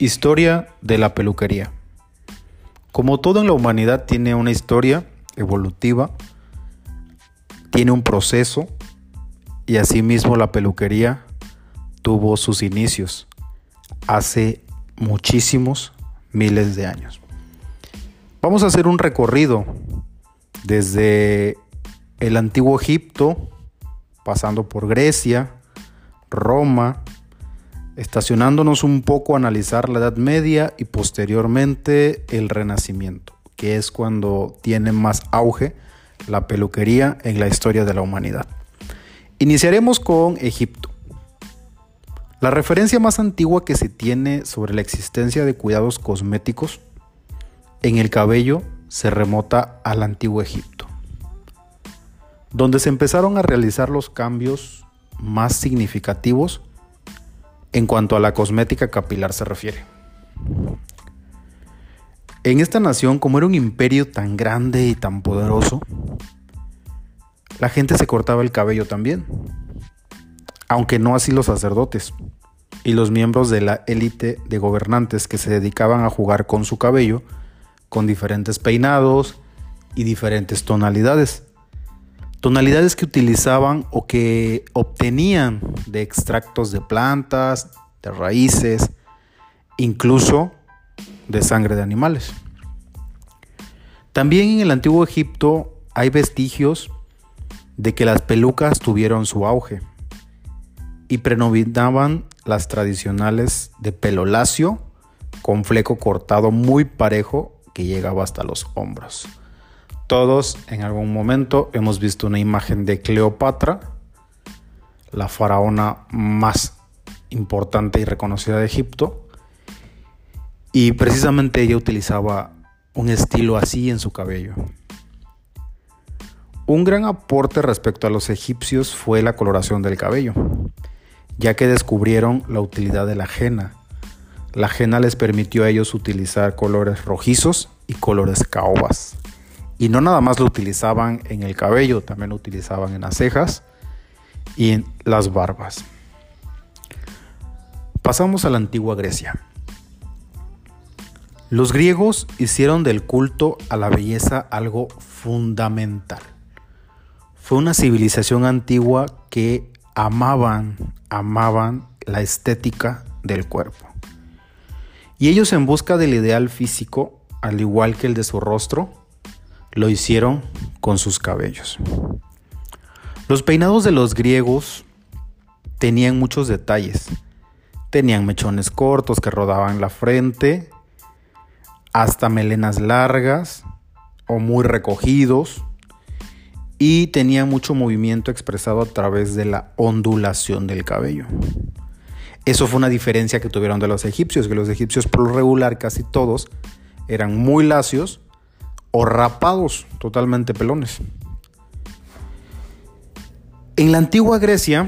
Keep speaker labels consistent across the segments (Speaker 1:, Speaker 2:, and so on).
Speaker 1: Historia de la peluquería. Como todo en la humanidad tiene una historia evolutiva, tiene un proceso y asimismo la peluquería tuvo sus inicios hace muchísimos miles de años. Vamos a hacer un recorrido desde el antiguo Egipto, pasando por Grecia, Roma, estacionándonos un poco a analizar la Edad Media y posteriormente el Renacimiento, que es cuando tiene más auge la peluquería en la historia de la humanidad. Iniciaremos con Egipto. La referencia más antigua que se tiene sobre la existencia de cuidados cosméticos en el cabello se remota al antiguo Egipto, donde se empezaron a realizar los cambios más significativos en cuanto a la cosmética capilar se refiere. En esta nación, como era un imperio tan grande y tan poderoso, la gente se cortaba el cabello también, aunque no así los sacerdotes y los miembros de la élite de gobernantes que se dedicaban a jugar con su cabello con diferentes peinados y diferentes tonalidades tonalidades que utilizaban o que obtenían de extractos de plantas, de raíces, incluso de sangre de animales. También en el antiguo Egipto hay vestigios de que las pelucas tuvieron su auge y predominaban las tradicionales de pelo lacio con fleco cortado muy parejo que llegaba hasta los hombros. Todos en algún momento hemos visto una imagen de Cleopatra, la faraona más importante y reconocida de Egipto, y precisamente ella utilizaba un estilo así en su cabello. Un gran aporte respecto a los egipcios fue la coloración del cabello, ya que descubrieron la utilidad de la henna. La henna les permitió a ellos utilizar colores rojizos y colores caobas. Y no nada más lo utilizaban en el cabello, también lo utilizaban en las cejas y en las barbas. Pasamos a la antigua Grecia. Los griegos hicieron del culto a la belleza algo fundamental. Fue una civilización antigua que amaban, amaban la estética del cuerpo. Y ellos en busca del ideal físico, al igual que el de su rostro, lo hicieron con sus cabellos. Los peinados de los griegos tenían muchos detalles. Tenían mechones cortos que rodaban la frente, hasta melenas largas o muy recogidos, y tenían mucho movimiento expresado a través de la ondulación del cabello. Eso fue una diferencia que tuvieron de los egipcios, que los egipcios por lo regular casi todos eran muy lacios o rapados, totalmente pelones. En la antigua Grecia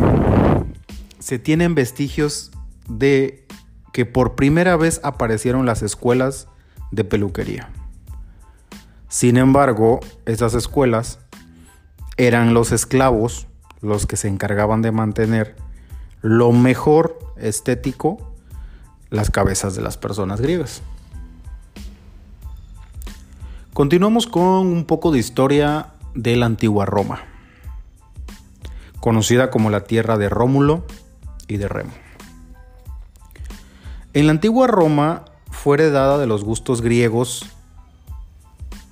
Speaker 1: se tienen vestigios de que por primera vez aparecieron las escuelas de peluquería. Sin embargo, esas escuelas eran los esclavos los que se encargaban de mantener lo mejor estético las cabezas de las personas griegas. Continuamos con un poco de historia de la antigua Roma, conocida como la tierra de Rómulo y de Remo. En la antigua Roma fue heredada de los gustos griegos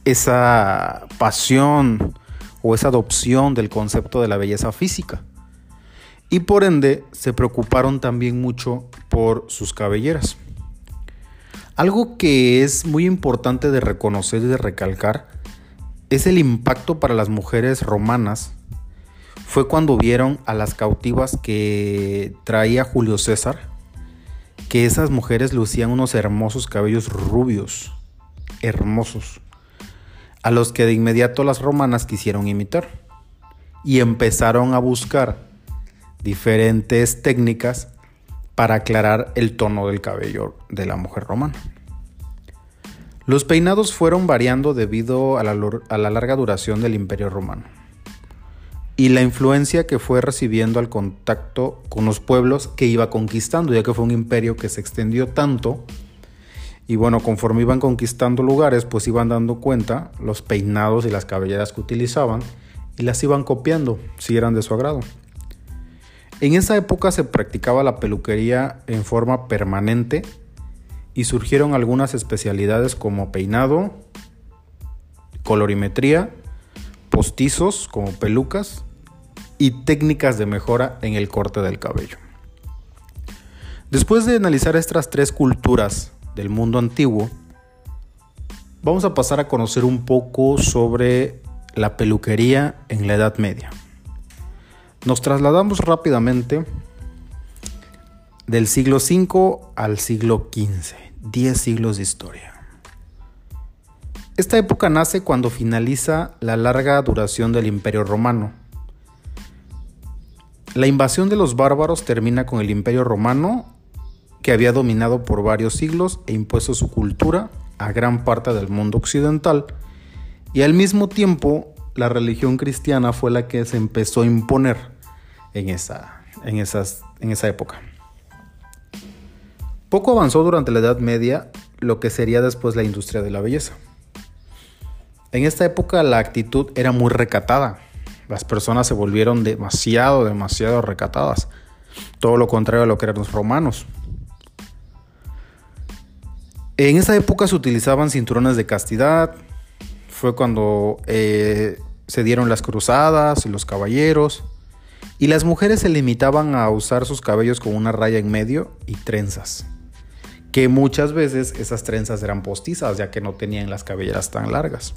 Speaker 1: esa pasión o esa adopción del concepto de la belleza física. Y por ende se preocuparon también mucho por sus cabelleras. Algo que es muy importante de reconocer y de recalcar es el impacto para las mujeres romanas. Fue cuando vieron a las cautivas que traía Julio César, que esas mujeres lucían unos hermosos cabellos rubios, hermosos, a los que de inmediato las romanas quisieron imitar y empezaron a buscar diferentes técnicas para aclarar el tono del cabello de la mujer romana. Los peinados fueron variando debido a la, larga duración del Imperio Romano y la influencia que fue recibiendo al contacto con los pueblos que iba conquistando, ya que fue un imperio que se extendió tanto Y bueno, conforme iban conquistando lugares, pues iban dando cuenta los peinados y las cabelleras que utilizaban y las iban copiando si eran de su agrado. En esa época se practicaba la peluquería en forma permanente y surgieron algunas especialidades como peinado, colorimetría, postizos como pelucas y técnicas de mejora en el corte del cabello. Después de analizar estas tres culturas del mundo antiguo, vamos a pasar a conocer un poco sobre la peluquería en la Edad Media. Nos trasladamos rápidamente del siglo V al siglo XV, 10 siglos de historia. Esta época nace cuando finaliza la larga duración del Imperio Romano. La invasión de los bárbaros termina con el Imperio Romano, que había dominado por varios siglos e impuesto su cultura a gran parte del mundo occidental, y al mismo tiempo la religión cristiana fue la que se empezó a imponer en esa, en esas, en esa época. Poco avanzó durante la Edad Media lo que sería después la industria de la belleza. En esta época la actitud era muy recatada. Las personas se volvieron demasiado, demasiado recatadas. Todo lo contrario a lo que eran los romanos. En esa época se utilizaban cinturones de castidad. Fue cuando eh, se dieron las cruzadas y los caballeros. Y las mujeres se limitaban a usar sus cabellos con una raya en medio y trenzas. Que muchas veces esas trenzas eran postizas ya que no tenían las cabelleras tan largas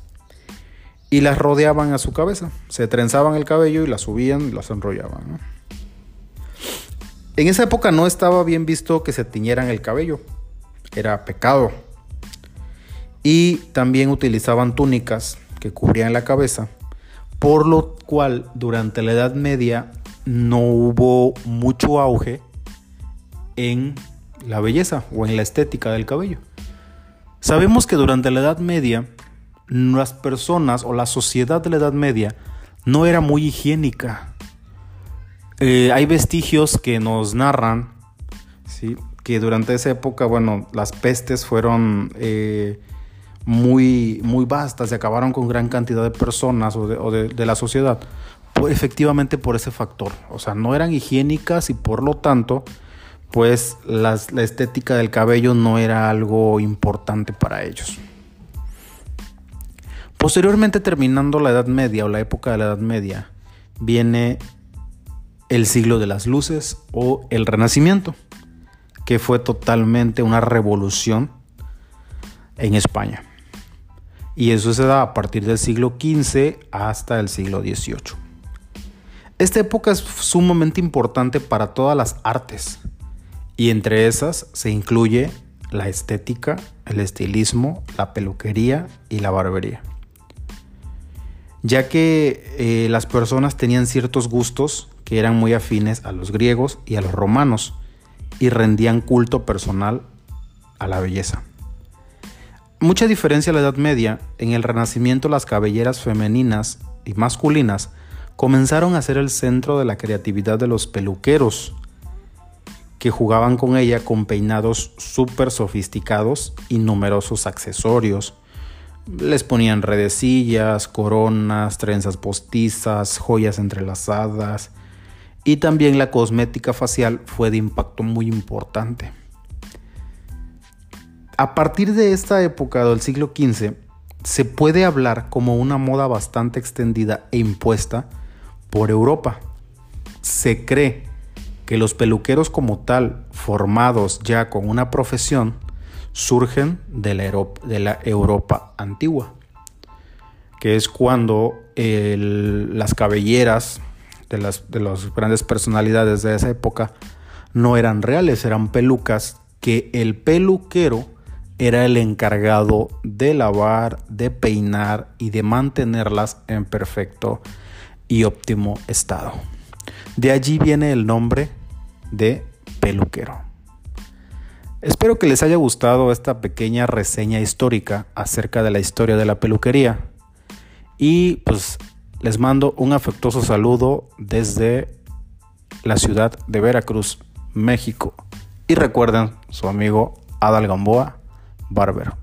Speaker 1: y las rodeaban a su cabeza. Se trenzaban el cabello y las subían y las enrollaban. En esa época no estaba bien visto que se tiñeran el cabello. Era pecado. Y también utilizaban túnicas que cubrían la cabeza. Por lo cual durante la Edad Media no hubo mucho auge en la belleza o en la estética del cabello. Sabemos que durante la Edad Media las personas o la sociedad de la Edad Media no era muy higiénica. Eh, hay vestigios que nos narran ¿sí? que durante esa época, bueno, las pestes fueron eh, muy, muy vastas y acabaron con gran cantidad de personas o de, la sociedad. Pues, efectivamente por ese factor. O sea, no eran higiénicas y por lo tanto, pues la estética del cabello no era algo importante para ellos. Posteriormente, terminando la Edad Media o la época de la Edad Media, viene el siglo de las luces o el Renacimiento, que fue totalmente una revolución en España. Y eso se da a partir del siglo XV hasta el siglo XVIII. Esta época es sumamente importante para todas las artes y entre esas se incluye la estética, el estilismo, la peluquería y la barbería ya que eh, las personas tenían ciertos gustos que eran muy afines a los griegos y a los romanos y rendían culto personal a la belleza. Mucha diferencia a la Edad Media, en el Renacimiento las cabelleras femeninas y masculinas comenzaron a ser el centro de la creatividad de los peluqueros, que jugaban con ella con peinados súper sofisticados y numerosos accesorios, les ponían redecillas, coronas, trenzas postizas, joyas entrelazadas y también la cosmética facial fue de impacto muy importante. A partir de esta época del siglo XV se puede hablar como una moda bastante extendida e impuesta por Europa. Se cree que los peluqueros como tal, formados ya con una profesión, surgen de la, Europa, antigua, que es cuando las cabelleras de las, de las grandes personalidades de esa época no eran reales, eran pelucas que el peluquero era el encargado de lavar, de peinar y de mantenerlas en perfecto y óptimo estado. De allí viene el nombre de peluquero. Espero que les haya gustado esta pequeña reseña histórica acerca de la historia de la peluquería. Y pues les mando un afectuoso saludo desde la ciudad de Veracruz, México. Y recuerden, su amigo Adal Gamboa, Barber.